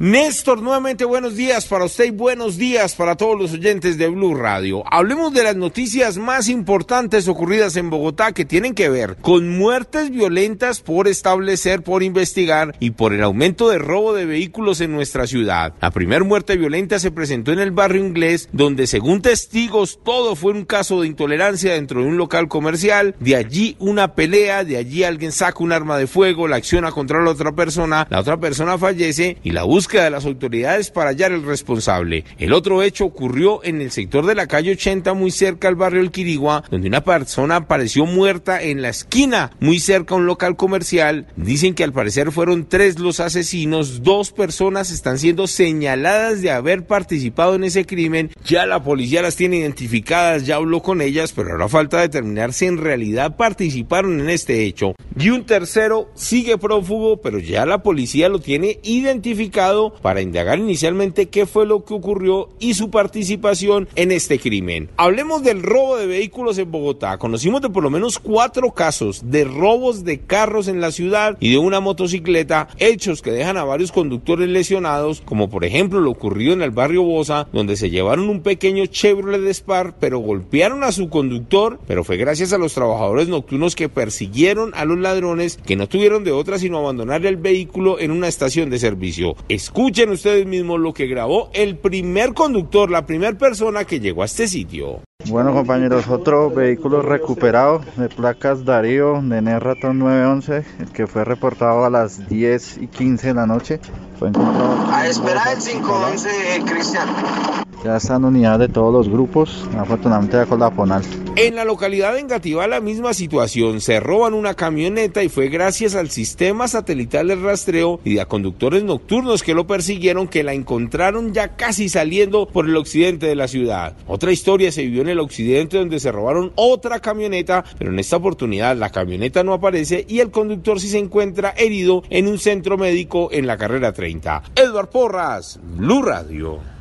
Néstor, nuevamente buenos días para usted y buenos días para todos los oyentes de Blue Radio. Hablemos de las noticias más importantes ocurridas en Bogotá que tienen que ver con muertes violentas por establecer, por investigar y por el aumento de robo de vehículos en nuestra ciudad. La primera muerte violenta se presentó en el barrio inglés, donde según testigos todo fue un caso de intolerancia dentro de un local comercial. De allí una pelea, de allí alguien saca un arma de fuego, la acciona contra la otra persona, la otra persona fallece y la de las autoridades para hallar el responsable. El otro hecho ocurrió en el sector de la calle 80, muy cerca al barrio El Quirigua, donde una persona apareció muerta en la esquina, muy cerca a un local comercial. Dicen que al parecer fueron tres los asesinos, dos personas están siendo señaladas de haber participado en ese crimen. Ya la policía las tiene identificadas, ya habló con ellas, pero ahora falta determinar si en realidad participaron en este hecho. Y un tercero sigue prófugo, pero ya la policía lo tiene identificado para indagar inicialmente qué fue lo que ocurrió y su participación en este crimen. Hablemos del robo de vehículos en Bogotá. Conocimos de por lo menos cuatro casos de robos de carros en la ciudad y de una motocicleta, hechos que dejan a varios conductores lesionados, como por ejemplo lo ocurrido en el barrio Bosa, donde se llevaron un pequeño Chevrolet Spar, pero golpearon a su conductor, pero fue gracias a los trabajadores nocturnos que persiguieron a los ladrones que no tuvieron de otra sino abandonar el vehículo en una estación de servicio. Escuchen ustedes mismos lo que grabó el primer conductor, la primera persona que llegó a este sitio. Bueno compañeros, otro vehículo recuperado de placas Darío de Ratón 911, el que fue reportado a las 10 y 15 de la noche. Fue encontrado a esperar el 511, Cristian. Ya están unidades de todos los grupos, afortunadamente ya con la PONAL. En la localidad de Engativá la misma situación, se roban una camioneta y fue gracias al sistema satelital de rastreo y a conductores nocturnos que lo persiguieron que la encontraron ya casi saliendo por el occidente de la ciudad. Otra historia se vivió en el occidente donde se robaron otra camioneta, pero en esta oportunidad la camioneta no aparece y el conductor sí se encuentra herido en un centro médico en la carrera 30. Edward Porras, Blue Radio.